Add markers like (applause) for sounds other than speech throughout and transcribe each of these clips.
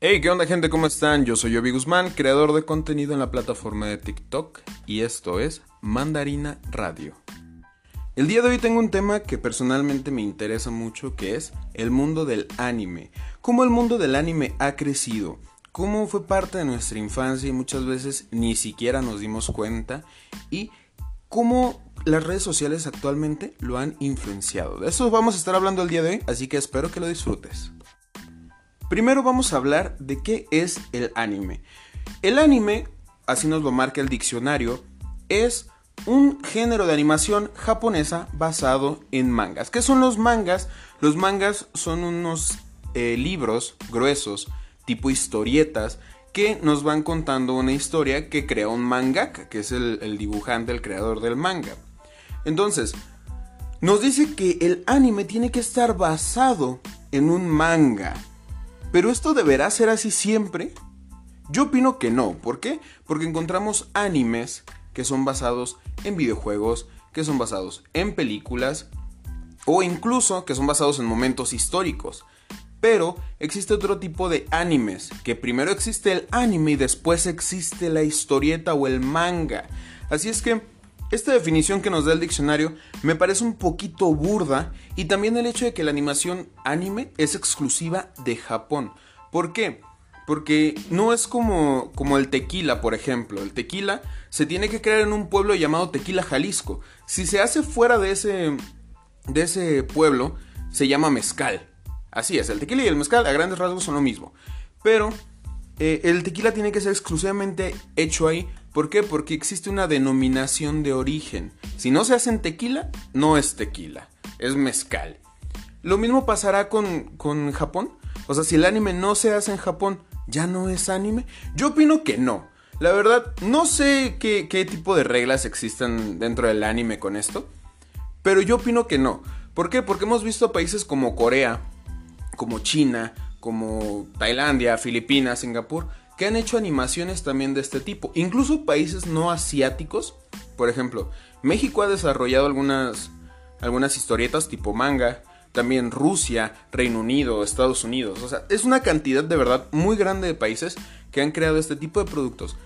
Hey, ¿qué onda gente? ¿Cómo están? Yo soy Yobi Guzmán, creador de contenido en la plataforma de TikTok y esto es Mandarina Radio. El día de hoy tengo un tema que personalmente me interesa mucho que es el mundo del anime. Cómo el mundo del anime ha crecido, cómo fue parte de nuestra infancia y muchas veces ni siquiera nos dimos cuenta y cómo las redes sociales actualmente lo han influenciado. De eso vamos a estar hablando el día de hoy, así que espero que lo disfrutes. Primero vamos a hablar de qué es el anime. El anime, así nos lo marca el diccionario, es un género de animación japonesa basado en mangas. ¿Qué son los mangas? Los mangas son unos eh, libros gruesos, tipo historietas, que nos van contando una historia que crea un mangaka, que es el, el dibujante, el creador del manga. Entonces, nos dice que el anime tiene que estar basado en un manga. ¿Pero esto deberá ser así siempre? Yo opino que no. ¿Por qué? Porque encontramos animes que son basados en videojuegos, que son basados en películas o incluso que son basados en momentos históricos. Pero existe otro tipo de animes, que primero existe el anime y después existe la historieta o el manga. Así es que esta definición que nos da el diccionario me parece un poquito burda y también el hecho de que la animación anime es exclusiva de Japón. ¿Por qué? Porque no es como, como el tequila, por ejemplo. El tequila se tiene que crear en un pueblo llamado Tequila Jalisco. Si se hace fuera de ese, de ese pueblo, se llama mezcal. Así es, el tequila y el mezcal a grandes rasgos son lo mismo. Pero eh, el tequila tiene que ser exclusivamente hecho ahí ¿Por qué? Porque existe una denominación de origen. Si no se hace en tequila, no es tequila, es mezcal. Lo mismo pasará con, con Japón. O sea, si el anime no se hace en Japón, ¿ya no es anime? Yo opino que no. La verdad, no sé qué, qué tipo de reglas existen dentro del anime con esto. Pero yo opino que no. ¿Por qué? Porque hemos visto países como Corea, como China, como Tailandia, Filipinas, Singapur, que han hecho animaciones también de este tipo. Incluso países no asiáticos. Por ejemplo, México ha desarrollado algunas, algunas historietas tipo manga. También Rusia, Reino Unido, Estados Unidos. O sea, es una cantidad de verdad muy grande de países que han creado este tipo de productos.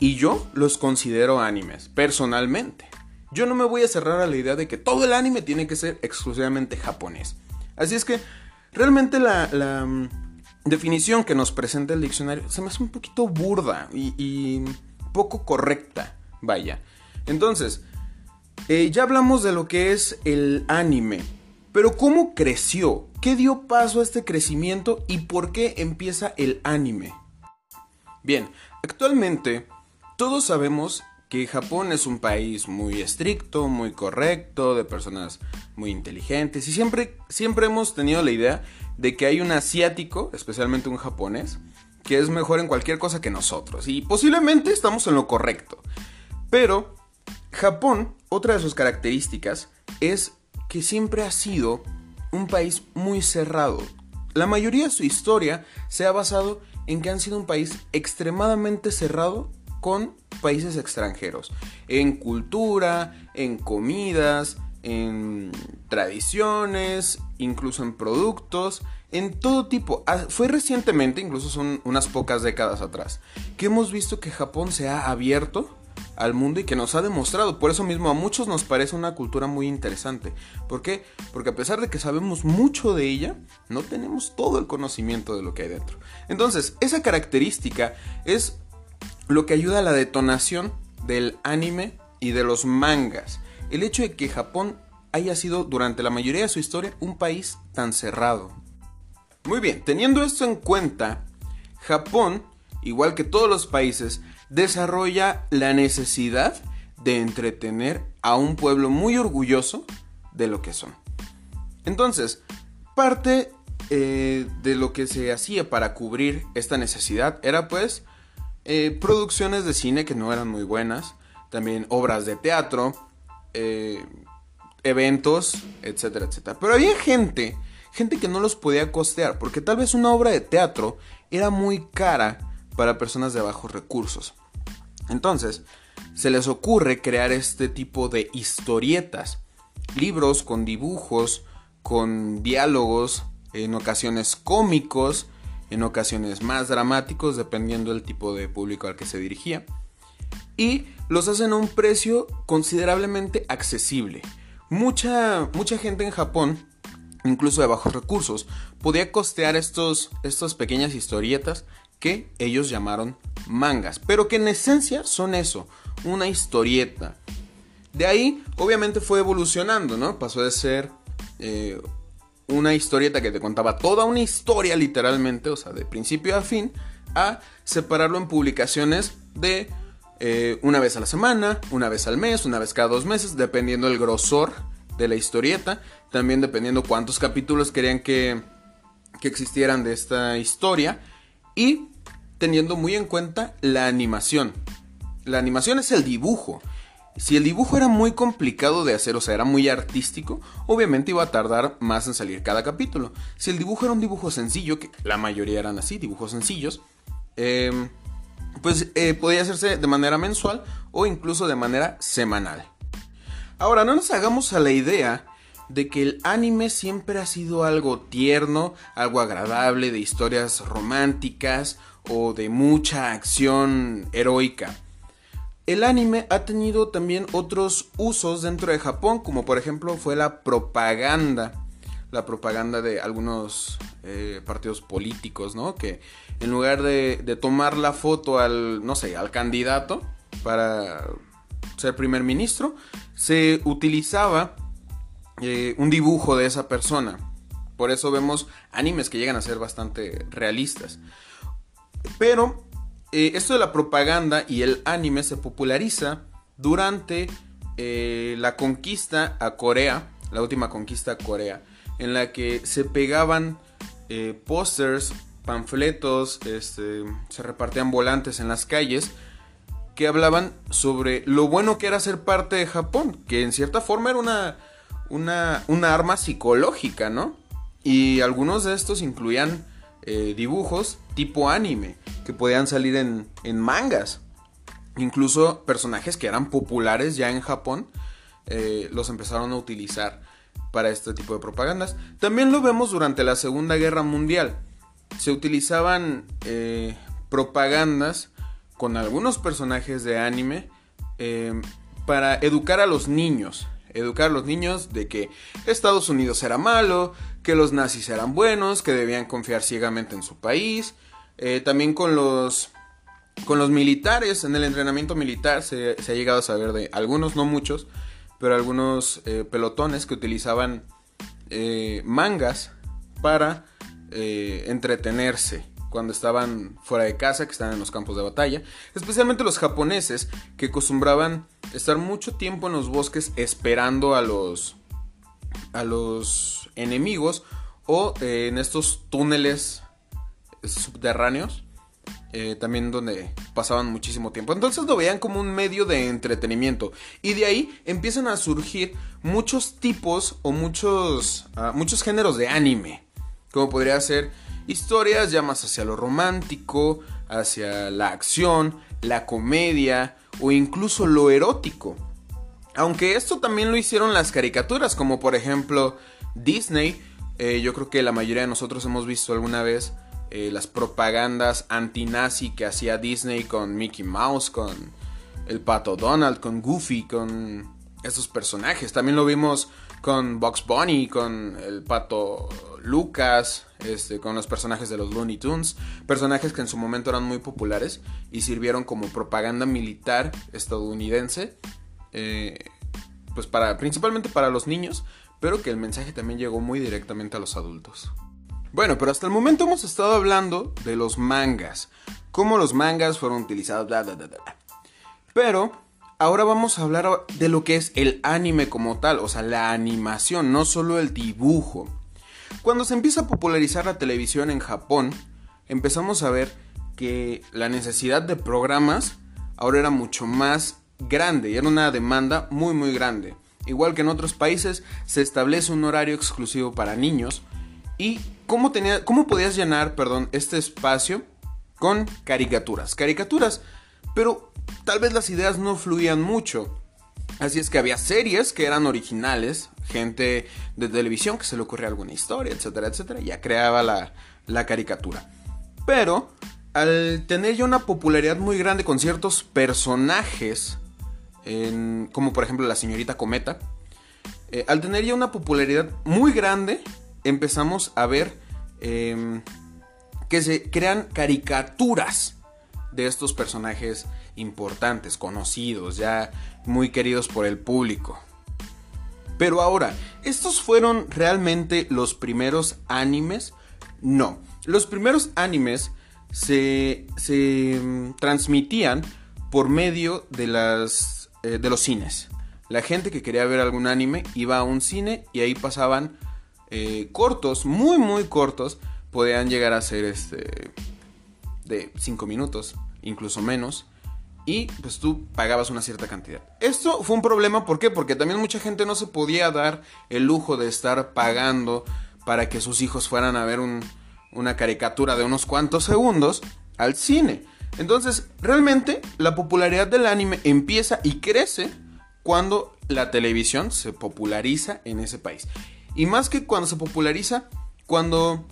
Y yo los considero animes, personalmente. Yo no me voy a cerrar a la idea de que todo el anime tiene que ser exclusivamente japonés. Así es que realmente la, la definición que nos presenta el diccionario se me hace un poquito burda y, poco correcta, vaya. Entonces, eh, ya hablamos de lo que es el anime, pero ¿cómo creció? ¿Qué dio paso a este crecimiento y por qué empieza el anime? Bien, actualmente todos sabemos que Japón es un país muy estricto, muy correcto, de personas muy inteligentes y siempre, siempre hemos tenido la idea de que hay un asiático, especialmente un japonés, que es mejor en cualquier cosa que nosotros. Y posiblemente estamos en lo correcto. Pero Japón, otra de sus características es que siempre ha sido un país muy cerrado. La mayoría de su historia se ha basado en que han sido un país extremadamente cerrado con países extranjeros. En cultura, en comidas, en tradiciones, incluso en productos, en todo tipo. Ah, fue recientemente, incluso son unas pocas décadas atrás, que hemos visto que Japón se ha abierto al mundo y que nos ha demostrado. Por eso mismo a muchos nos parece una cultura muy interesante. ¿Por qué? Porque a pesar de que sabemos mucho de ella, no tenemos todo el conocimiento de lo que hay dentro. Entonces, esa característica es lo que ayuda a la detonación del anime y de los mangas el hecho de que Japón haya sido durante la mayoría de su historia un país tan cerrado. Muy bien, teniendo esto en cuenta, Japón, igual que todos los países, desarrolla la necesidad de entretener a un pueblo muy orgulloso de lo que son. Entonces, parte eh, de lo que se hacía para cubrir esta necesidad era pues eh, producciones de cine que no eran muy buenas, también obras de teatro, eh, eventos, etcétera, etcétera. Pero había gente, gente que no los podía costear, porque tal vez una obra de teatro era muy cara para personas de bajos recursos. Entonces, se les ocurre crear este tipo de historietas, libros con dibujos, con diálogos, en ocasiones cómicos, en ocasiones más dramáticos dependiendo del tipo de público al que se dirigía. Y los hacen a un precio considerablemente accesible. Mucha, mucha gente en Japón, incluso de bajos recursos, podía costear estos, estas pequeñas historietas que ellos llamaron mangas, pero que en esencia son eso, una historieta. De ahí, obviamente fue evolucionando, ¿no? Pasó de ser eh, una historieta que te contaba toda una historia literalmente, o sea, de principio a fin, a separarlo en publicaciones de eh, una vez a la semana, una vez al mes, una vez cada dos meses, dependiendo el grosor de la historieta, también dependiendo cuántos capítulos querían que, que existieran de esta historia y teniendo muy en cuenta la animación. La animación es el dibujo. Si el dibujo era muy complicado de hacer, o sea, era muy artístico, obviamente iba a tardar más en salir cada capítulo. Si el dibujo era un dibujo sencillo, que la mayoría eran así, dibujos sencillos, em, pues eh, podía hacerse de manera mensual o incluso de manera semanal. Ahora, no nos hagamos a la idea de que el anime siempre ha sido algo tierno, algo agradable, de historias románticas o de mucha acción heroica. El anime ha tenido también otros usos dentro de Japón, como por ejemplo fue la propaganda. La propaganda de algunos eh, partidos políticos, ¿no? Que en lugar de, tomar la foto al, no sé, al candidato para ser primer ministro, se utilizaba eh, un dibujo de esa persona. Por eso vemos animes que llegan a ser bastante realistas. Pero eh, esto de la propaganda y el anime se populariza durante la conquista a Corea, la última conquista a Corea, en la que se pegaban eh, pósters, panfletos, este, se repartían volantes en las calles que hablaban sobre lo bueno que era ser parte de Japón, que en cierta forma era una, una, una arma psicológica, ¿no? Y algunos de estos incluían dibujos tipo anime que podían salir en, mangas. Incluso personajes que eran populares ya en Japón eh, los empezaron a utilizar para este tipo de propagandas. También lo vemos durante la Segunda Guerra Mundial. Se utilizaban eh, propagandas con algunos personajes de anime eh, para educar a los niños. Educar a los niños de que Estados Unidos era malo, que los nazis eran buenos, que debían confiar ciegamente en su país, eh, también con los, con los militares, en el entrenamiento militar se, ha llegado a saber de algunos, no muchos, pero algunos eh, pelotones que utilizaban eh, mangas para entretenerse cuando estaban fuera de casa, que estaban en los campos de batalla, especialmente los japoneses que acostumbraban estar mucho tiempo en los bosques esperando a los a los enemigos o en estos túneles subterráneos. Eh, también donde pasaban muchísimo tiempo. Entonces lo veían como un medio de entretenimiento. Y de ahí empiezan a surgir muchos tipos o muchos, ah, muchos géneros de anime. Como podría ser historias ya más hacia lo romántico, hacia la acción, la comedia o incluso lo erótico. Aunque esto también lo hicieron las caricaturas, como por ejemplo Disney. Eh, yo creo que la mayoría de nosotros hemos visto alguna vez eh, las propagandas anti-nazi que hacía Disney con Mickey Mouse, con el pato Donald, con Goofy, con esos personajes. También lo vimos con Box Bunny, con el pato Lucas, este, con los personajes de los Looney Tunes, personajes que en su momento eran muy populares y sirvieron como propaganda militar estadounidense, eh, pues para, principalmente para los niños, pero que el mensaje también llegó muy directamente a los adultos. Bueno, pero hasta el momento hemos estado hablando de los mangas, cómo los mangas fueron utilizados, bla, bla, bla, bla. Pero ahora vamos a hablar de lo que es el anime como tal, o sea, la animación, no solo el dibujo. Cuando se empieza a popularizar la televisión en Japón, empezamos a ver que la necesidad de programas ahora era mucho más grande y era una demanda muy muy grande. Igual que en otros países, se establece un horario exclusivo para niños y ¿Cómo, tenía, ¿Cómo podías llenar, perdón, este espacio con caricaturas? Caricaturas, pero tal vez las ideas no fluían mucho. Así es que había series que eran originales, gente de televisión que se le ocurría alguna historia, etcétera, etcétera, ya creaba la, la caricatura. Pero al tener ya una popularidad muy grande con ciertos personajes, como por ejemplo la señorita Cometa, eh, al tener ya una popularidad muy grande, empezamos a ver em, que se crean caricaturas de estos personajes importantes, conocidos, ya muy queridos por el público. Pero ahora, ¿estos fueron realmente los primeros animes? No, los primeros animes se, mm, transmitían por medio de, las, eh, de los cines. La gente que quería ver algún anime iba a un cine y ahí pasaban eh, cortos, muy muy cortos, podían llegar a ser este, de 5 minutos, incluso menos. Y pues tú pagabas una cierta cantidad. Esto fue un problema, ¿por qué? Porque también mucha gente no se podía dar el lujo de estar pagando para que sus hijos fueran a ver una caricatura de unos cuantos segundos al cine. Entonces, realmente la popularidad del anime empieza y crece cuando la televisión se populariza en ese país. Y más que cuando se populariza, cuando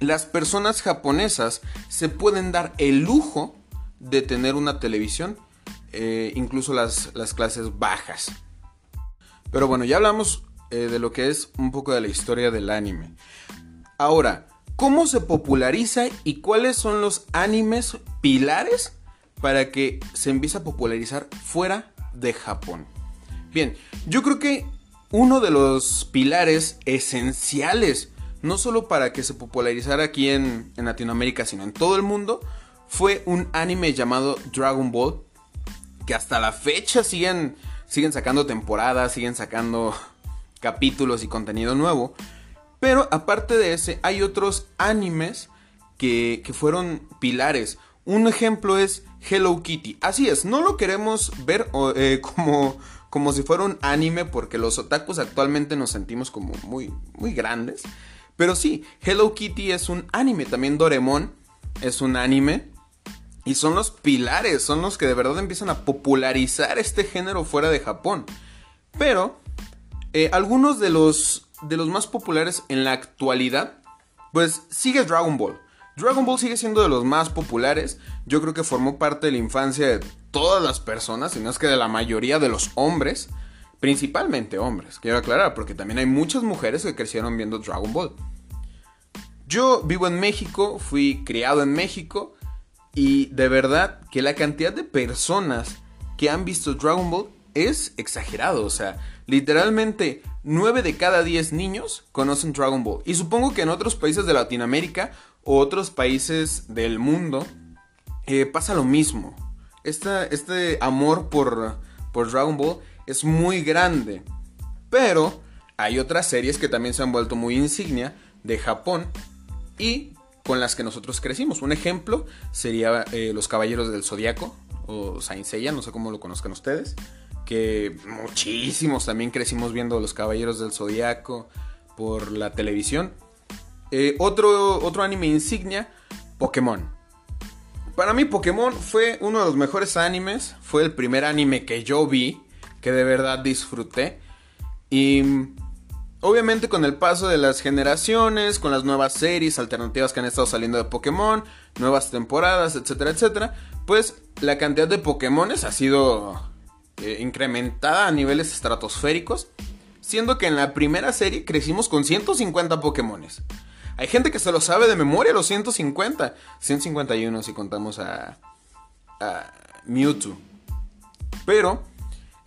las personas japonesas se pueden dar el lujo de tener una televisión, eh, incluso las, clases bajas. Pero bueno, ya hablamos eh, de lo que es un poco de la historia del anime. Ahora, ¿cómo se populariza y cuáles son los animes pilares para que se empiece a popularizar fuera de Japón? Bien, yo creo que uno de los pilares esenciales, no solo para que se popularizara aquí en, Latinoamérica, sino en todo el mundo, fue un anime llamado Dragon Ball, que hasta la fecha siguen, siguen sacando temporadas, siguen sacando (laughs) capítulos y contenido nuevo. Pero aparte de ese, hay otros animes que, fueron pilares. Un ejemplo es Hello Kitty. Así es, no lo queremos ver eh, (laughs) como como si fuera un anime, porque los otakus actualmente nos sentimos como muy, muy grandes. Pero sí, Hello Kitty es un anime, también Doremon es un anime. Y son los pilares, son los que de verdad empiezan a popularizar este género fuera de Japón. Pero eh, algunos de los, de los más populares en la actualidad, pues sigue Dragon Ball. Dragon Ball sigue siendo de los más populares. Yo creo que formó parte de la infancia de todas las personas, y no es que de la mayoría de los hombres, principalmente hombres, quiero aclarar, porque también hay muchas mujeres que crecieron viendo Dragon Ball. Yo vivo en México, fui criado en México, y de verdad que la cantidad de personas que han visto Dragon Ball es exagerado, o sea, literalmente 9 de cada 10 niños conocen Dragon Ball. Y supongo que en otros países de Latinoamérica o otros países del mundo eh, pasa lo mismo. Este amor por, por Dragon Ball es muy grande. Pero hay otras series que también se han vuelto muy insignia de Japón y con las que nosotros crecimos. Un ejemplo sería eh, Los Caballeros del Zodiaco o Saint Seiya, no sé cómo lo conozcan ustedes. Que muchísimos también crecimos viendo Los Caballeros del Zodiaco por la televisión. Eh, otro, otro anime insignia, Pokémon. Para mí Pokémon fue uno de los mejores animes, fue el primer anime que yo vi, que de verdad disfruté. Y obviamente con el paso de las generaciones, con las nuevas series alternativas que han estado saliendo de Pokémon, nuevas temporadas, etcétera, etcétera, pues la cantidad de Pokémones ha sido eh, incrementada a niveles estratosféricos, siendo que en la primera serie crecimos con 150 Pokémones. Hay gente que se lo sabe de memoria, los 150. 151 si contamos a, a Mewtwo. Pero,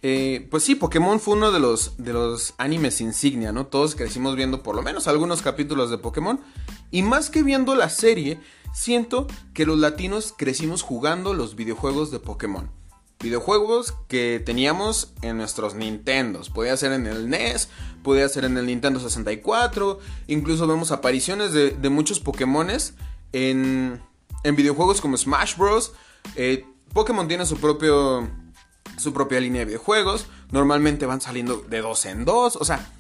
eh, pues sí, Pokémon fue uno de los, de los animes insignia, ¿no? Todos crecimos viendo por lo menos algunos capítulos de Pokémon. Y más que viendo la serie, siento que los latinos crecimos jugando los videojuegos de Pokémon videojuegos que teníamos en nuestros Nintendos. Podía ser en el NES, podía ser en el Nintendo 64. Incluso vemos apariciones de, muchos Pokémones en, en, videojuegos como Smash Bros. Eh, Pokémon tiene su propio su propia línea de videojuegos. Normalmente van saliendo de dos en dos. O sea,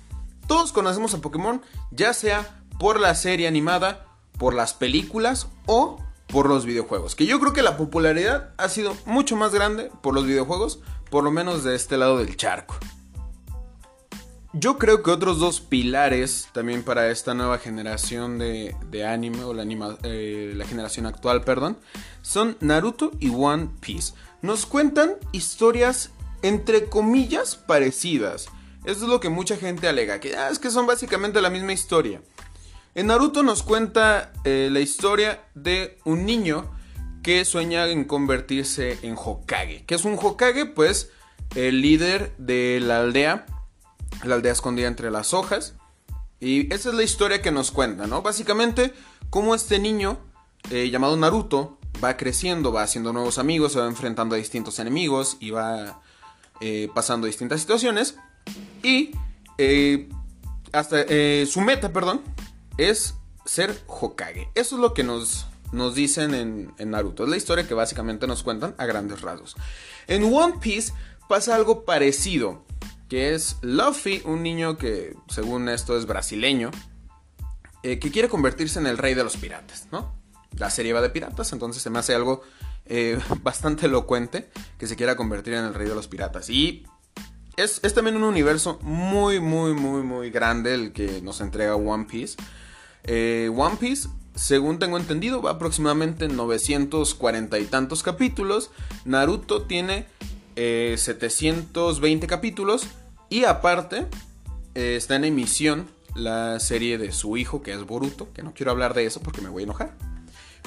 todos conocemos a Pokémon, ya sea por la serie animada, por las películas o por los videojuegos. Que yo creo que la popularidad ha sido mucho más grande por los videojuegos, por lo menos de este lado del charco. Yo creo que otros dos pilares también para esta nueva generación de, anime, o la, eh, la generación actual, perdón, son Naruto y One Piece. Nos cuentan historias entre comillas parecidas. Eso es lo que mucha gente alega, que ah, es que son básicamente la misma historia. En Naruto nos cuenta eh, la historia de un niño que sueña en convertirse en Hokage. ¿Qué es un Hokage? Pues el líder de la aldea, la aldea escondida entre las hojas. Y esa es la historia que nos cuenta, ¿no? Básicamente, cómo este niño eh, llamado Naruto va creciendo, va haciendo nuevos amigos, se va enfrentando a distintos enemigos y va eh, pasando distintas situaciones. Y eh, hasta su meta, perdón, es ser Hokage. Eso es lo que nos, nos dicen en, en, Naruto. Es la historia que básicamente nos cuentan a grandes rasgos. En One Piece pasa algo parecido. Que es Luffy, un niño que según esto es brasileño. que quiere convertirse en el rey de los piratas, ¿no? La serie va de piratas, entonces se me hace algo eh, (laughs) bastante elocuente que se quiera convertir en el rey de los piratas. Y es, también un universo muy, muy, muy, muy grande el que nos entrega One Piece. Eh, One Piece, según tengo entendido, va aproximadamente 940 y tantos capítulos. Naruto tiene 720 eh, capítulos. Y aparte, está en emisión la serie de su hijo, que es Boruto. Que no quiero hablar de eso porque me voy a enojar.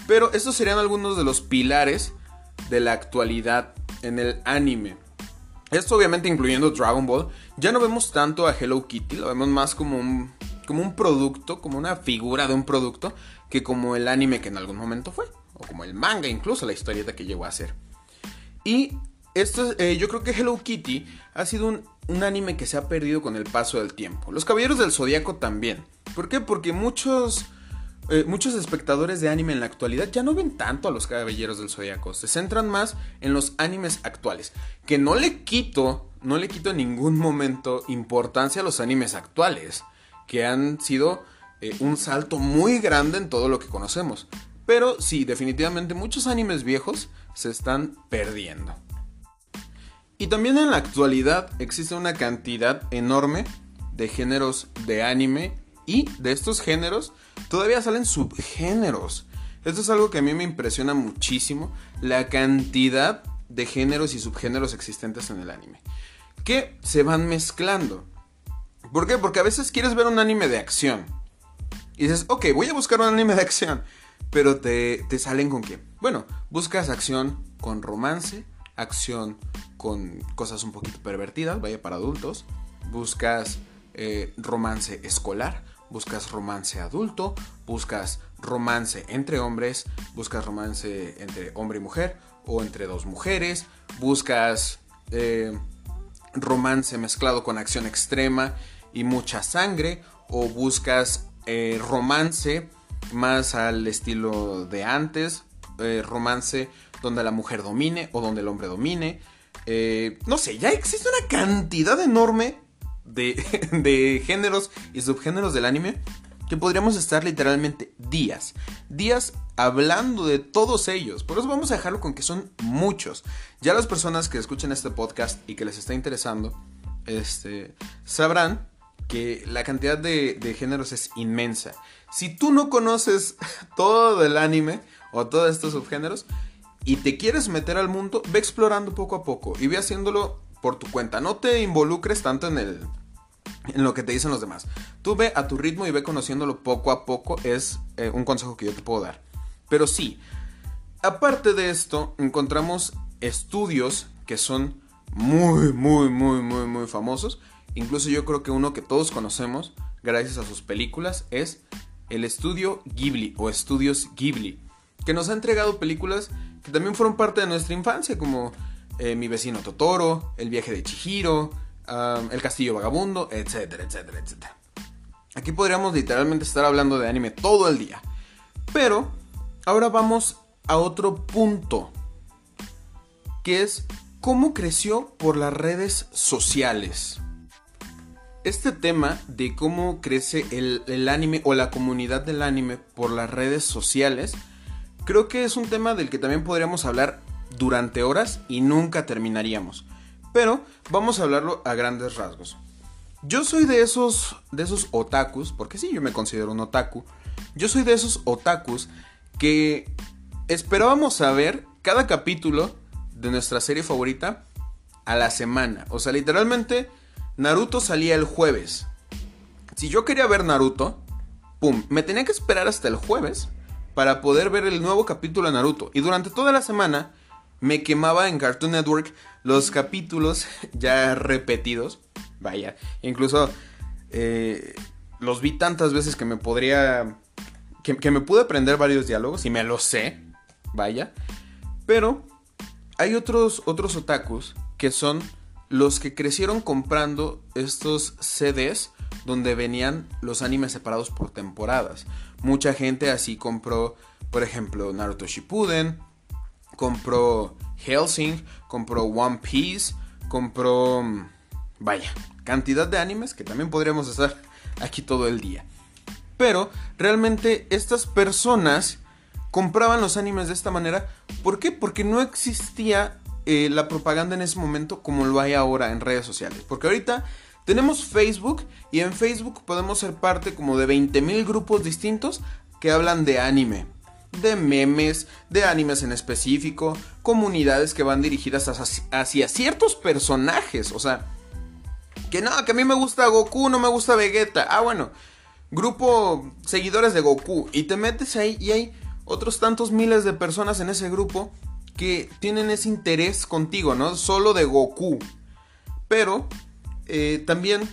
Pero estos serían algunos de los pilares de la actualidad en el anime. Esto obviamente incluyendo Dragon Ball. Ya no vemos tanto a Hello Kitty, lo vemos más como un, como un producto, como una figura de un producto, que como el anime que en algún momento fue. O como el manga, incluso la historieta que llegó a ser. Y esto, eh, yo creo que Hello Kitty ha sido un, un, anime que se ha perdido con el paso del tiempo. Los Caballeros del Zodíaco también. ¿Por qué? Porque muchos eh, muchos espectadores de anime en la actualidad ya no ven tanto a los caballeros del zodiaco, se centran más en los animes actuales. Que no le quito, no le quito en ningún momento importancia a los animes actuales, que han sido eh, un salto muy grande en todo lo que conocemos. Pero sí, definitivamente muchos animes viejos se están perdiendo. Y también en la actualidad existe una cantidad enorme de géneros de anime y de estos géneros todavía salen subgéneros. Esto es algo que a mí me impresiona muchísimo, la cantidad de géneros y subgéneros existentes en el anime. Que se van mezclando. ¿Por qué? Porque a veces quieres ver un anime de acción. Y dices, ok, voy a buscar un anime de acción. Pero te, te salen con qué? Bueno, buscas acción con romance, acción con cosas un poquito pervertidas, vaya para adultos. Buscas eh, romance escolar, buscas romance adulto, buscas romance entre hombres, buscas romance entre hombre y mujer o entre dos mujeres, buscas eh, romance mezclado con acción extrema y mucha sangre o buscas eh, romance más al estilo de antes, eh, romance donde la mujer domine o donde el hombre domine. no sé, ya existe una cantidad enorme (laughs) de, géneros y subgéneros del anime que podríamos estar literalmente días, días hablando de todos ellos. Por eso vamos a dejarlo con que son muchos. Ya las personas que escuchen este podcast y que les está interesando, este, sabrán que la cantidad de, géneros es inmensa. Si tú no conoces (laughs) todo el anime o todos estos subgéneros y te quieres meter al mundo, ve explorando poco a poco y ve haciéndolo por tu cuenta. No te involucres tanto en lo que te dicen los demás. Tú ve a tu ritmo y ve conociéndolo poco a poco. Es eh, un consejo que yo te puedo dar. Pero sí, aparte de esto, encontramos estudios que son muy, muy, muy, muy, muy famosos. Incluso yo creo que uno que todos conocemos, gracias a sus películas, es el estudio Ghibli o estudios Ghibli. Que nos ha entregado películas que también fueron parte de nuestra infancia, como eh, Mi vecino Totoro, El viaje de Chihiro, El castillo vagabundo, etcétera, etcétera, etcétera. Aquí podríamos literalmente estar hablando de anime todo el día. Pero ahora vamos a otro punto, que es cómo creció por las redes sociales. Este tema de cómo crece el, anime o la comunidad del anime por las redes sociales, creo que es un tema del que también podríamos hablar durante horas y nunca terminaríamos. Pero vamos a hablarlo a grandes rasgos. Yo soy de esos, de esos otakus, porque sí, yo me considero un otaku. Yo soy de esos otakus que esperábamos a ver cada capítulo de nuestra serie favorita a la semana. O sea, literalmente, Naruto salía el jueves. Si yo quería ver Naruto, pum, me tenía que esperar hasta el jueves para poder ver el nuevo capítulo de Naruto. Y durante toda la semana me quemaba en Cartoon Network los capítulos (laughs) ya repetidos. Vaya, incluso eh, los vi tantas veces que me podría... Que, me pude aprender varios diálogos y me los sé. Vaya. Pero hay otros, otros otakus que son los que crecieron comprando estos CDs donde venían los animes separados por temporadas. Mucha gente así compró, por ejemplo, Naruto Shippuden, compró Helsing, compró One Piece, compró... Vaya, cantidad de animes que también podríamos estar (laughs) aquí todo el día. Pero realmente estas personas compraban los animes de esta manera. ¿Por qué? Porque no existía eh, la propaganda en ese momento como lo hay ahora en redes sociales. Porque ahorita tenemos Facebook y en Facebook podemos ser parte como de 20.000 grupos distintos que hablan de anime. De memes, de animes en específico, comunidades que van dirigidas hacia, ciertos personajes. O sea, que no, que a mí me gusta Goku, no me gusta Vegeta. Ah, bueno, grupo seguidores de Goku. Y te metes ahí y hay otros tantos miles de personas en ese grupo que tienen ese interés contigo, ¿no? Solo de Goku. Pero eh, también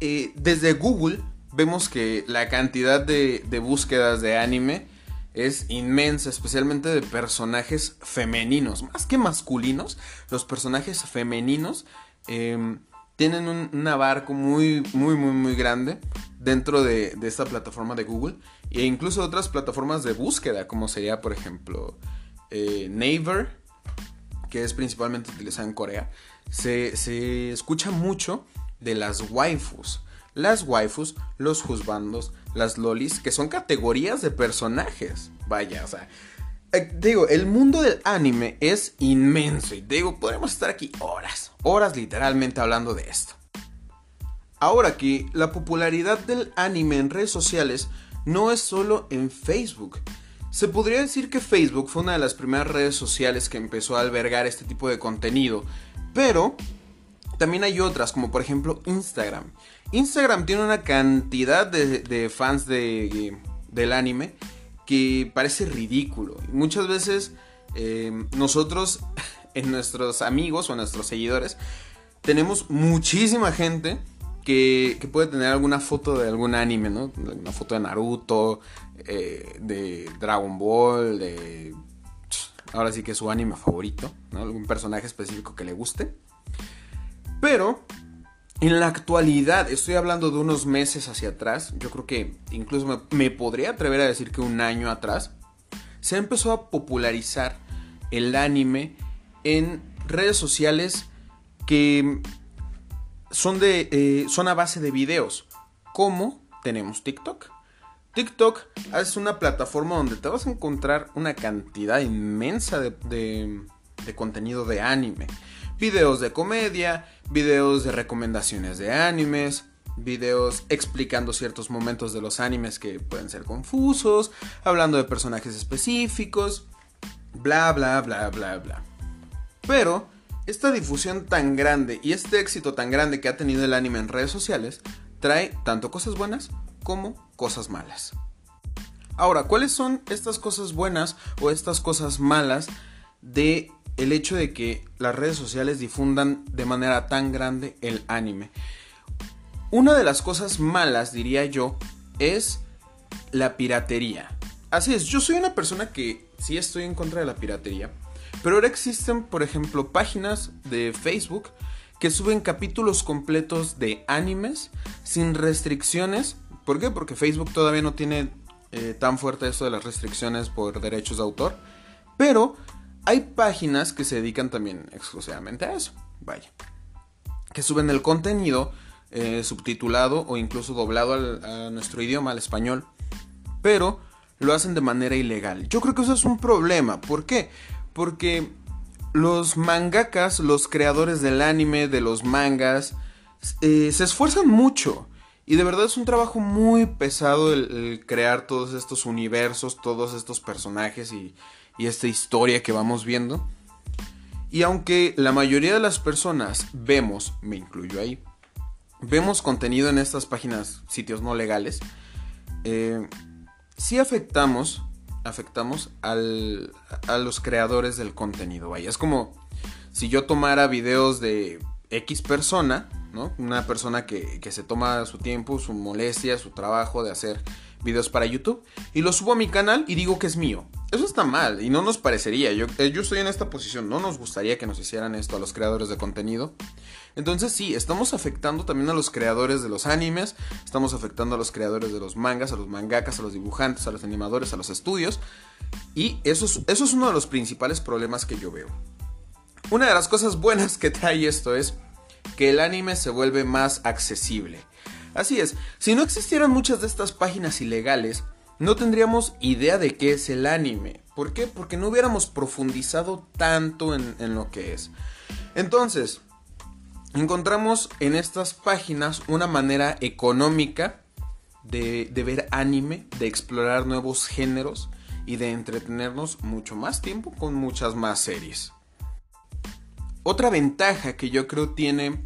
eh, desde Google vemos que la cantidad de, búsquedas de anime es inmensa, especialmente de personajes femeninos, más que masculinos, los personajes femeninos em, tienen un, abarco muy, muy, muy, muy grande dentro de, de, esta plataforma de Google e incluso otras plataformas de búsqueda, como sería, por ejemplo, eh, Naver, que es principalmente utilizada en Corea, se, escucha mucho de las waifus. Las waifus, los juzbandos, las lolis, que son categorías de personajes. Vaya, o sea, eh, digo, el mundo del anime es inmenso y digo, podemos estar aquí horas, horas literalmente hablando de esto. Ahora que la popularidad del anime en redes sociales no es solo en Facebook, se podría decir que Facebook fue una de las primeras redes sociales que empezó a albergar este tipo de contenido, pero también hay otras, como por ejemplo Instagram. Instagram tiene una cantidad de, fans de, del anime que parece ridículo. Muchas veces eh, nosotros, (laughs) en nuestros amigos o nuestros seguidores, tenemos muchísima gente que, puede tener alguna foto de algún anime, ¿no? Una foto de Naruto, eh, de Dragon Ball, de... Ahora sí que es su anime favorito, ¿no? Algún personaje específico que le guste. Pero, en la actualidad, estoy hablando de unos meses hacia atrás, yo creo que incluso me, podría atrever a decir que un año atrás, se empezó a popularizar el anime en redes sociales que son, de, eh, son a base de videos. Como tenemos TikTok. TikTok es una plataforma donde te vas a encontrar una cantidad inmensa de, contenido de anime. Videos de comedia, videos de recomendaciones de animes, videos explicando ciertos momentos de los animes que pueden ser confusos, hablando de personajes específicos, bla, bla, bla, bla, bla. Pero esta difusión tan grande y este éxito tan grande que ha tenido el anime en redes sociales trae tanto cosas buenas como cosas malas. Ahora, ¿cuáles son estas cosas buenas o estas cosas malas de el hecho de que las redes sociales difundan de manera tan grande el anime? Una de las cosas malas, diría yo, es la piratería. Así es, yo soy una persona que sí estoy en contra de la piratería, pero ahora existen, por ejemplo, páginas de Facebook que suben capítulos completos de animes sin restricciones. ¿Por qué? Porque Facebook todavía no tiene eh, tan fuerte esto de las restricciones por derechos de autor. Pero hay páginas que se dedican también exclusivamente a eso. Vaya. Que suben el contenido eh, subtitulado o incluso doblado a nuestro idioma, al español. Pero lo hacen de manera ilegal. Yo creo que eso es un problema. ¿Por qué? Porque los mangakas, los creadores del anime, de los mangas, eh, se esfuerzan mucho. Y de verdad es un trabajo muy pesado el, crear todos estos universos, todos estos personajes y, esta historia que vamos viendo. Y aunque la mayoría de las personas vemos, me incluyo ahí, vemos contenido en estas páginas, sitios no legales, eh, sí afectamos, afectamos a los creadores del contenido. Vaya, es como si yo tomara videos de X persona, ¿no? Una persona que, que, se toma su tiempo, su molestia, su trabajo de hacer videos para YouTube y lo subo a mi canal y digo que es mío. Eso está mal y no nos parecería. Yo, eh, yo estoy en esta posición, no nos gustaría que nos hicieran esto a los creadores de contenido. Entonces sí, estamos afectando también a los creadores de los animes, estamos afectando a los creadores de los mangas, a los mangakas, a los dibujantes, a los animadores, a los estudios. Y eso es, eso es uno de los principales problemas que yo veo. Una de las cosas buenas que trae esto es que el anime se vuelve más accesible. Así es, si no existieran muchas de estas páginas ilegales, no tendríamos idea de qué es el anime. ¿Por qué? Porque no hubiéramos profundizado tanto en, lo que es. Entonces, encontramos en estas páginas una manera económica de, de, ver anime, de explorar nuevos géneros y de entretenernos mucho más tiempo con muchas más series. Otra ventaja que yo creo tiene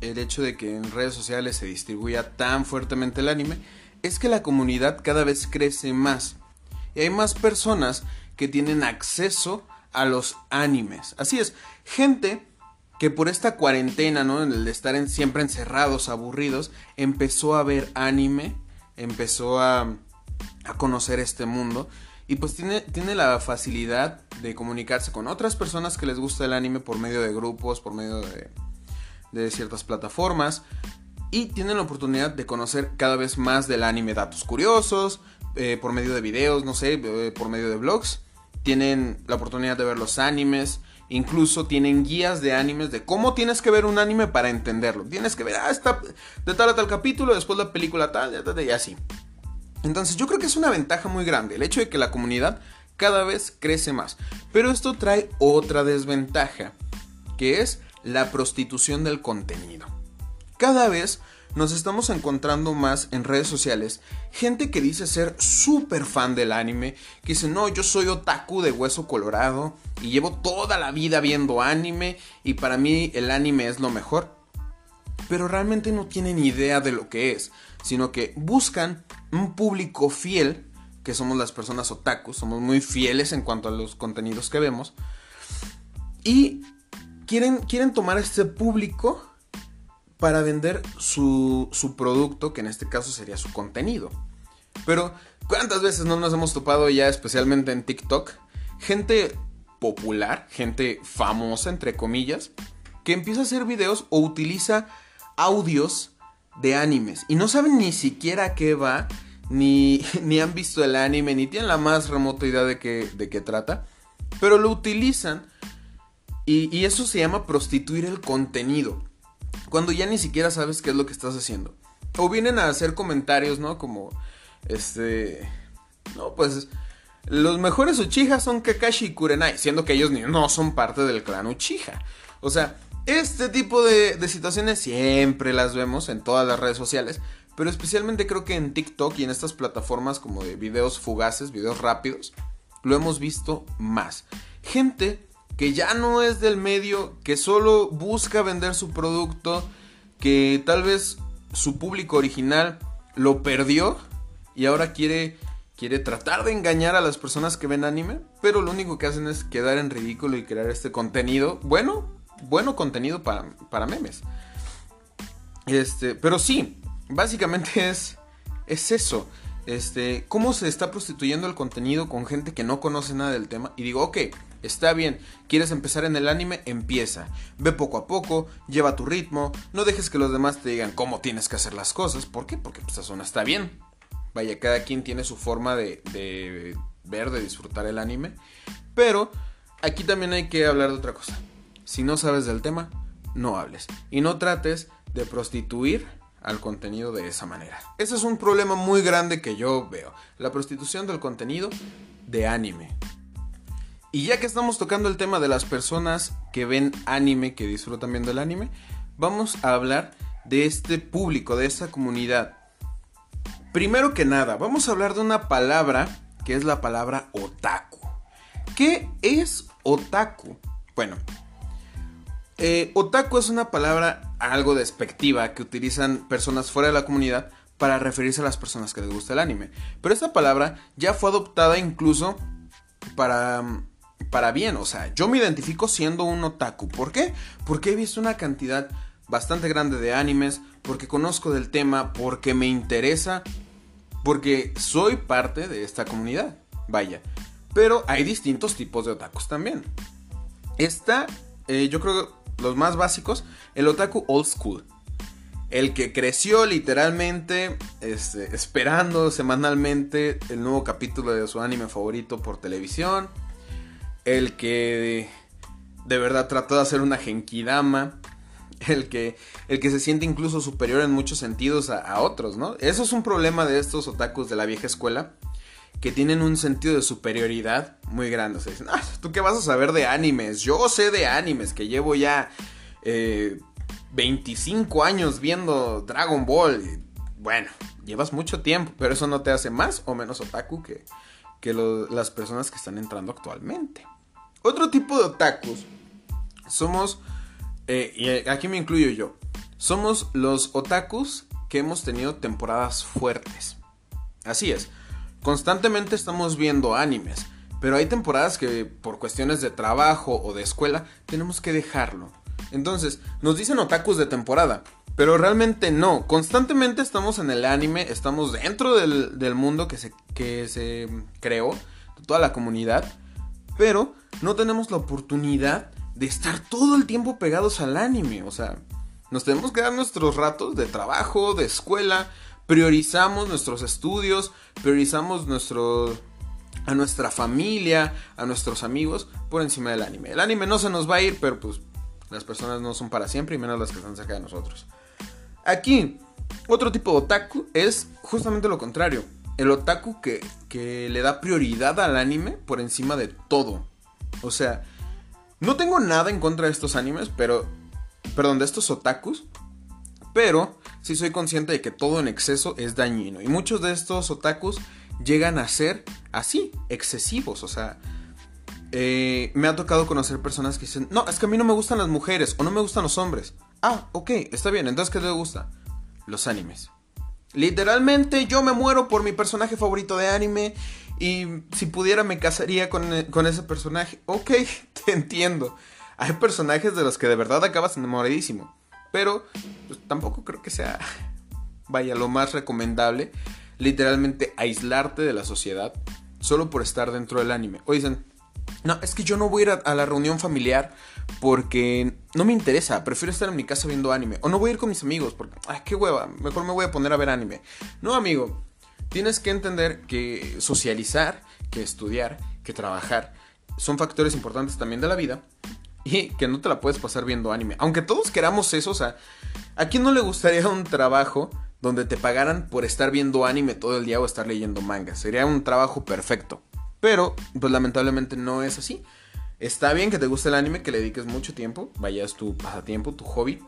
el hecho de que en redes sociales se distribuya tan fuertemente el anime es que la comunidad cada vez crece más y hay más personas que tienen acceso a los animes. Así es, gente que por esta cuarentena, ¿no? En el de estar en, siempre encerrados, aburridos, empezó a ver anime, empezó a, a conocer este mundo y pues tiene, tiene la facilidad de comunicarse con otras personas que les gusta el anime por medio de grupos, por medio de, ciertas plataformas y tienen la oportunidad de conocer cada vez más del anime, datos curiosos, eh, por medio de videos, no sé, eh, por medio de blogs. Tienen la oportunidad de ver los animes, incluso tienen guías de animes de cómo tienes que ver un anime para entenderlo. Tienes que ver, ah, está de tal a tal capítulo, después la película tal, y así. Entonces yo creo que es una ventaja muy grande el hecho de que la comunidad cada vez crece más. Pero esto trae otra desventaja, que es la prostitución del contenido. Cada vez nos estamos encontrando más en redes sociales gente que dice ser súper fan del anime, que dice, no, yo soy otaku de hueso colorado y llevo toda la vida viendo anime y para mí el anime es lo mejor. Pero realmente no tienen idea de lo que es, sino que buscan un público fiel, que somos las personas otakus, somos muy fieles en cuanto a los contenidos que vemos, y quieren, quieren tomar este público para vender su, su producto, que en este caso sería su contenido. Pero, ¿cuántas veces no nos hemos topado ya, especialmente en TikTok? Gente popular, gente famosa, entre comillas, que empieza a hacer videos o utiliza audios de animes y no saben ni siquiera qué va, ni, (laughs) ni han visto el anime, ni tienen la más remota idea de qué, de qué trata, pero lo utilizan y, y eso se llama prostituir el contenido cuando ya ni siquiera sabes qué es lo que estás haciendo. O vienen a hacer comentarios, ¿no? Como, este... No, pues... Los mejores Uchiha son Kakashi y Kurenai, siendo que ellos no son parte del clan Uchiha. O sea, este tipo de, situaciones siempre las vemos en todas las redes sociales, pero especialmente creo que en TikTok y en estas plataformas como de videos fugaces, videos rápidos, lo hemos visto más. Gente que ya no es del medio, que solo busca vender su producto, que tal vez su público original lo perdió y ahora quiere quiere tratar de engañar a las personas que ven anime, pero lo único que hacen es quedar en ridículo y crear este contenido, bueno, bueno contenido para, para memes. Este, pero sí, básicamente (laughs) es es eso. Este, cómo se está prostituyendo el contenido con gente que no conoce nada del tema y digo, ok, Está bien, quieres empezar en el anime, empieza. Ve poco a poco, lleva tu ritmo, no dejes que los demás te digan cómo tienes que hacer las cosas. ¿Por qué? Porque pues no está bien. Vaya, cada quien tiene su forma de, de ver, de disfrutar el anime. Pero aquí también hay que hablar de otra cosa. Si no sabes del tema, no hables. Y no trates de prostituir al contenido de esa manera. Ese es un problema muy grande que yo veo. La prostitución del contenido de anime. Y ya que estamos tocando el tema de las personas que ven anime, que disfrutan viendo el anime, vamos a hablar de este público, de esta comunidad. Primero que nada, vamos a hablar de una palabra que es la palabra otaku. ¿Qué es otaku? Bueno, eh, otaku es una palabra algo despectiva que utilizan personas fuera de la comunidad para referirse a las personas que les gusta el anime. Pero esta palabra ya fue adoptada incluso para, para bien. O sea, yo me identifico siendo un otaku. ¿Por qué? Porque he visto una cantidad bastante grande de animes, porque conozco del tema, porque me interesa, porque soy parte de esta comunidad. Vaya. Pero hay distintos tipos de otakus también. Está, eh, yo creo, los más básicos, el otaku old school. El que creció literalmente este, esperando semanalmente el nuevo capítulo de su anime favorito por televisión. El que de verdad trató de hacer una genkidama. El que, el que se siente incluso superior en muchos sentidos a, a otros, ¿no? Eso es un problema de estos otakus de la vieja escuela que tienen un sentido de superioridad muy grande. O sea, dicen, ah, ¿tú qué vas a saber de animes? Yo sé de animes, que llevo ya 25 eh, años viendo Dragon Ball. bueno, llevas mucho tiempo, pero eso no te hace más o menos otaku que, que las personas que están entrando actualmente. Otro tipo de otakus somos, eh, y aquí me incluyo yo, somos los otakus que hemos tenido temporadas fuertes. Así es Constantemente estamos viendo animes, pero hay temporadas que por cuestiones de trabajo o de escuela tenemos que dejarlo. Entonces, nos dicen otakus de temporada, pero realmente no. Constantemente estamos en el anime, estamos dentro del, mundo que se, que se creó, de toda la comunidad, pero no tenemos la oportunidad de estar todo el tiempo pegados al anime. O sea, nos tenemos que dar nuestros ratos de trabajo, de escuela, priorizamos nuestros estudios, priorizamos nuestro, a nuestra familia, a nuestros amigos por encima del anime. El anime no se nos va a ir, pero pues las personas no son para siempre y menos las que están cerca de nosotros. Aquí, otro tipo de otaku es justamente lo contrario. El otaku que, que le da prioridad al anime por encima de todo. O sea, no tengo nada en contra de estos animes, pero... Perdón, de estos otakus. Pero sí soy consciente de que todo en exceso es dañino. Y muchos de estos otakus llegan a ser así, excesivos. O sea, eh, me ha tocado conocer personas que dicen, no, es que a mí no me gustan las mujeres o no me gustan los hombres. Ah, ok, está bien, entonces ¿qué te gusta? Los animes. Literalmente yo me muero por mi personaje favorito de anime y si pudiera me casaría con, eh, con ese personaje. Ok, (laughs) te entiendo. Hay personajes de los que de verdad acabas enamoradísimo. Pero pues, tampoco creo que sea, (laughs) vaya, lo más recomendable. Literalmente aislarte de la sociedad solo por estar dentro del anime. O dicen, no, es que yo no voy a ir a, la reunión familiar porque no me interesa, prefiero estar en mi casa viendo anime. O no voy a ir con mis amigos porque, ay, qué hueva, mejor me voy a poner a ver anime. No, amigo, tienes que entender que socializar, que estudiar, que trabajar son factores importantes también de la vida y que no te la puedes pasar viendo anime. Aunque todos queramos eso, o sea, ¿a quién no le gustaría un trabajo donde te pagaran por estar viendo anime todo el día o estar leyendo manga? Sería un trabajo perfecto. Pero, pues lamentablemente no es así. Está bien que te guste el anime, que le dediques mucho tiempo, vayas tu pasatiempo, tu hobby.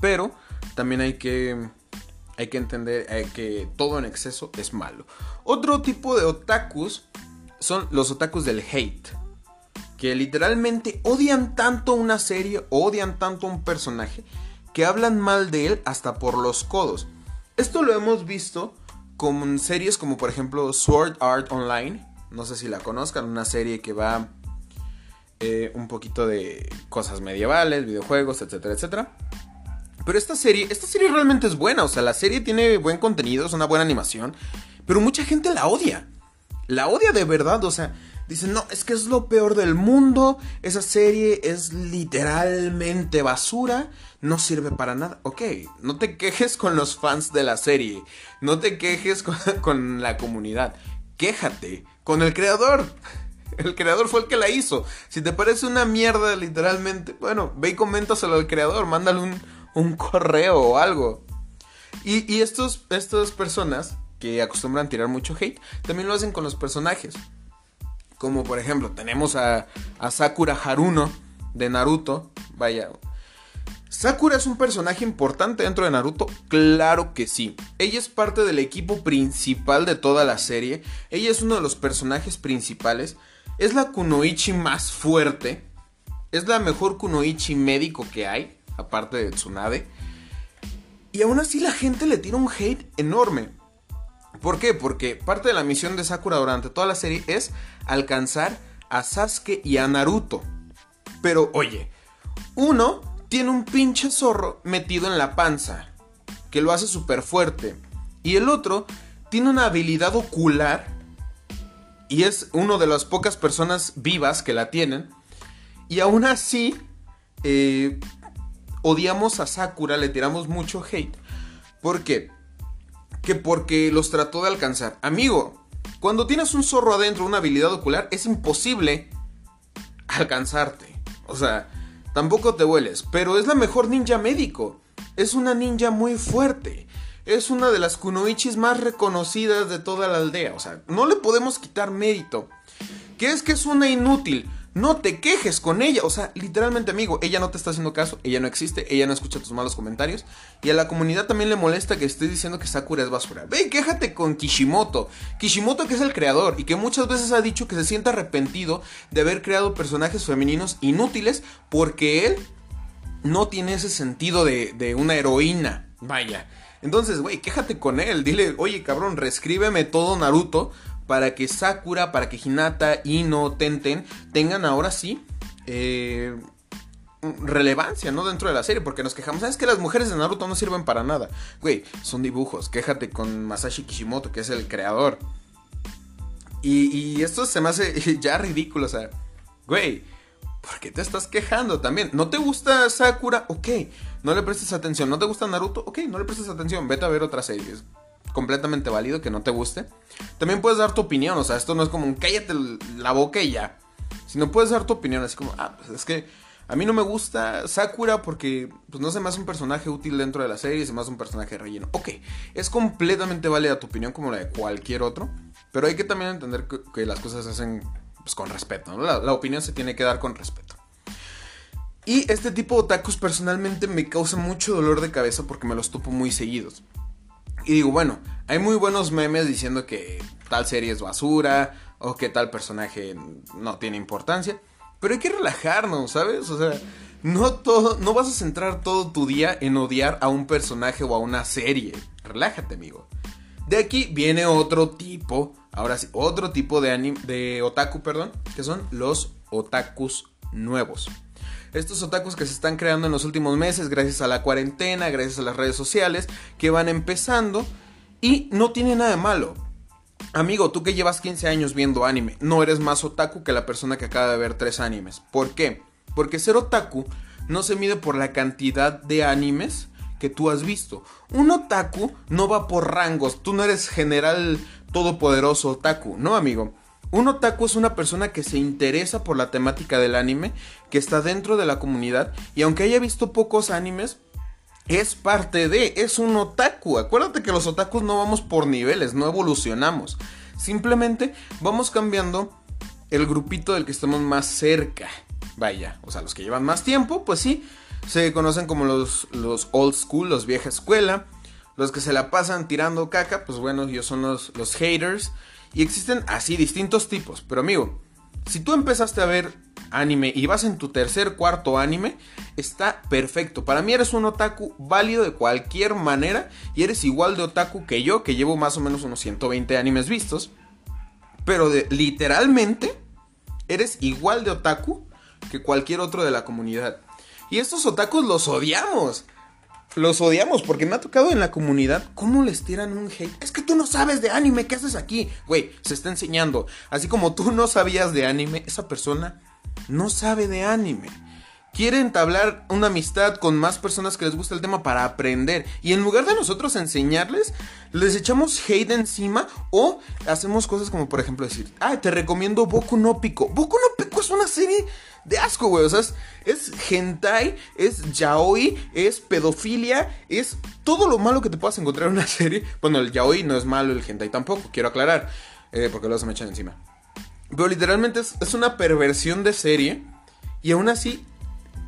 Pero también hay que, hay que entender que todo en exceso es malo. Otro tipo de otakus son los otakus del hate que literalmente odian tanto una serie, odian tanto un personaje, que hablan mal de él hasta por los codos. Esto lo hemos visto con series como por ejemplo Sword Art Online, no sé si la conozcan, una serie que va eh, un poquito de cosas medievales, videojuegos, etcétera, etcétera. Pero esta serie, esta serie realmente es buena, o sea, la serie tiene buen contenido, es una buena animación, pero mucha gente la odia. La odia de verdad, o sea, Dicen, no, es que es lo peor del mundo, esa serie es literalmente basura, no sirve para nada. Ok, no te quejes con los fans de la serie, no te quejes con, (laughs) la comunidad, quéjate con el creador. (laughs) El creador fue el que la hizo. Si te parece una mierda, literalmente, bueno, ve y coméntaselo al creador, mándale un, un (laughs) correo o algo. Y, y estos, estas personas que acostumbran tirar mucho hate, también lo hacen con los personajes. Como por ejemplo, tenemos a, Sakura Haruno de Naruto. Vaya. ¿Sakura es un personaje importante dentro de Naruto? Claro que sí. Ella es parte del equipo principal de toda la serie. Ella es uno de los personajes principales. Es la Kunoichi más fuerte. Es la mejor Kunoichi médico que hay, aparte de Tsunade. Y aún así la gente le tira un hate enorme. ¿Por qué? Porque parte de la misión de Sakura durante toda la serie es alcanzar a Sasuke y a Naruto. Pero oye, uno tiene un pinche zorro metido en la panza, que lo hace súper fuerte. Y el otro tiene una habilidad ocular, y es uno de las pocas personas vivas que la tienen. Y aún así, eh, odiamos a Sakura, le tiramos mucho hate. ¿Por qué? Que porque los trató de alcanzar. Amigo, cuando tienes un zorro adentro, una habilidad ocular, es imposible alcanzarte. O sea, Tampoco te hueles, pero es la mejor ninja médico. Es una ninja muy fuerte. Es una de las kunoichis más reconocidas de toda la aldea. O sea, no le podemos quitar mérito. ¿Qué es que es una inútil? No te quejes con ella. O sea, literalmente, amigo, ella no te está haciendo caso, ella no existe, ella no escucha tus malos comentarios. Y a la comunidad también le molesta que estés diciendo que Sakura es basura. Ve, quéjate con Kishimoto. Kishimoto que es el creador y que muchas veces ha dicho que se siente arrepentido de haber creado personajes femeninos inútiles porque él no tiene ese sentido de, de una heroína. Vaya. Entonces, güey, quéjate con él. Dile, oye, cabrón, reescríbeme todo Naruto para que Sakura, para que Hinata, Ino, Tenten tengan ahora sí eh, relevancia, ¿no? Dentro de la serie, porque nos quejamos, ¿sabes que las mujeres de Naruto no sirven para nada? Güey, son dibujos, quéjate con Masashi Kishimoto, que es el creador. Y, y esto se me hace (laughs) ya ridículo, o sea, güey, ¿por qué te estás quejando también? ¿No te gusta Sakura? Ok, no le prestes atención. ¿No te gusta Naruto? Ok, no le prestes atención, vete a ver otras series completamente válido que no te guste. También puedes dar tu opinión, o sea, esto no es como un cállate la boca y ya. Sino puedes dar tu opinión, así como, ah, pues es que a mí no me gusta Sakura porque pues no se me hace un personaje útil dentro de la serie, se me hace un personaje relleno. Ok, es completamente válida tu opinión como la de cualquier otro, pero hay que también entender que, las cosas se hacen pues, con respeto, ¿no? la, opinión se tiene que dar con respeto. Y este tipo de otakus personalmente me causa mucho dolor de cabeza porque me los topo muy seguidos. Y digo, bueno, hay muy buenos memes diciendo que tal serie es basura o que tal personaje no tiene importancia. Pero hay que relajarnos, ¿sabes? O sea, no, todo, no vas a centrar todo tu día en odiar a un personaje o a una serie. Relájate, amigo. De aquí viene otro tipo, ahora sí, otro tipo de, anime, de otaku, perdón, que son los otakus nuevos. Estos otakus que se están creando en los últimos meses gracias a la cuarentena, gracias a las redes sociales, que van empezando y no tiene nada de malo. Amigo, tú que llevas 15 años viendo anime, no eres más otaku que la persona que acaba de ver tres animes. ¿Por qué? Porque ser otaku no se mide por la cantidad de animes que tú has visto. Un otaku no va por rangos, tú no eres general todopoderoso otaku, ¿no, amigo? Un otaku es una persona que se interesa por la temática del anime, que está dentro de la comunidad y aunque haya visto pocos animes, es parte de, es un otaku. Acuérdate que los otakus no vamos por niveles, no evolucionamos. Simplemente vamos cambiando el grupito del que estamos más cerca. Vaya, o sea, los que llevan más tiempo, pues sí, se conocen como los, los old school, los vieja escuela. Los que se la pasan tirando caca, pues bueno, ellos son los, los haters. Y existen así distintos tipos. Pero amigo, si tú empezaste a ver anime y vas en tu tercer, cuarto anime, está perfecto. Para mí eres un otaku válido de cualquier manera y eres igual de otaku que yo, que llevo más o menos unos 120 animes vistos. Pero de, literalmente eres igual de otaku que cualquier otro de la comunidad. Y estos otakus los odiamos los odiamos porque me ha tocado en la comunidad cómo les tiran un hate. Es que tú no sabes de anime, ¿qué haces aquí? Güey, se está enseñando. Así como tú no sabías de anime, esa persona no sabe de anime. Quiere entablar una amistad con más personas que les gusta el tema para aprender. Y en lugar de nosotros enseñarles, les echamos hate encima o hacemos cosas como por ejemplo decir, ah, te recomiendo Boku no Pico. Boku no Pico es una serie de asco, güey. O sea, es, hentai, es yaoi, es pedofilia, es todo lo malo que te puedas encontrar en una (laughs) serie. Bueno, el yaoi no es malo, el hentai tampoco, quiero aclarar, eh, porque luego se me echan encima. Pero literalmente es, es una perversión de serie y aún así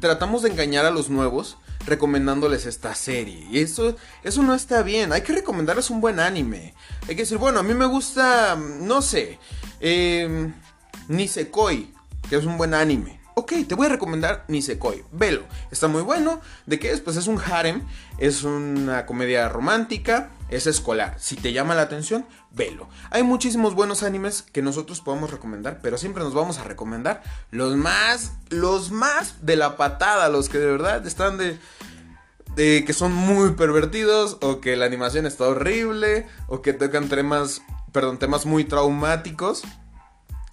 tratamos de engañar a los nuevos recomendándoles esta serie. Y eso, eso no está bien. Hay que recomendarles un buen anime. Hay que decir, bueno, a mí me gusta, no sé, eh, Nisekoi, que es un buen anime. Ok, te voy a recomendar Nisekoi. Velo. Está muy bueno. ¿De qué es? Pues es un harem. Es una comedia romántica. Es escolar. Si te llama la atención, velo. Hay muchísimos buenos animes que nosotros podemos recomendar. Pero siempre nos vamos a recomendar los más. Los más de la patada. Los que de verdad están de. De que son muy pervertidos. O que la animación está horrible. O que tocan temas. Perdón, temas muy traumáticos.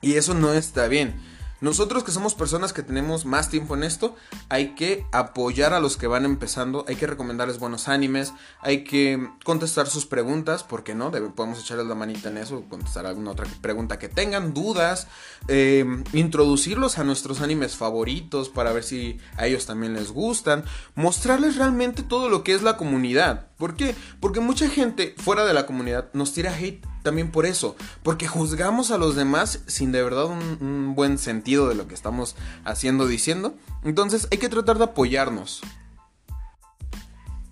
Y eso no está bien. Nosotros que somos personas que tenemos más tiempo en esto, hay que apoyar a los que van empezando, hay que recomendarles buenos animes, hay que contestar sus preguntas, porque no, podemos echarles la manita en eso, contestar alguna otra pregunta que tengan, dudas, eh, introducirlos a nuestros animes favoritos para ver si a ellos también les gustan, mostrarles realmente todo lo que es la comunidad. ¿Por qué? Porque mucha gente fuera de la comunidad nos tira hate también por eso, porque juzgamos a los demás sin de verdad un, buen sentido de lo que estamos haciendo, diciendo. Entonces hay que tratar de apoyarnos.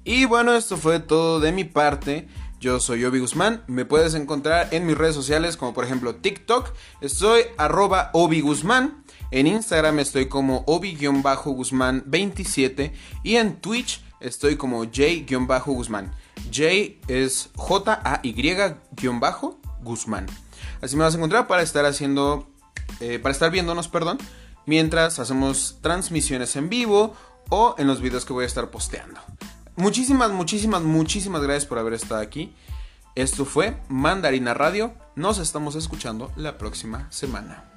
Y bueno, esto fue todo de mi parte. Yo soy Obi Guzmán. Me puedes encontrar en mis redes sociales, como por ejemplo TikTok. Estoy arroba Obi Guzmán. En Instagram estoy como Obi-Guzmán27. Y en Twitch estoy como J-Guzmán. J es J-A-Y-Guzmán. Así me vas a encontrar para estar haciendo, eh, para estar viéndonos, perdón, mientras hacemos transmisiones en vivo o en los videos que voy a estar posteando. Muchísimas, muchísimas, muchísimas gracias por haber estado aquí. Esto fue Mandarina Radio. Nos estamos escuchando la próxima semana.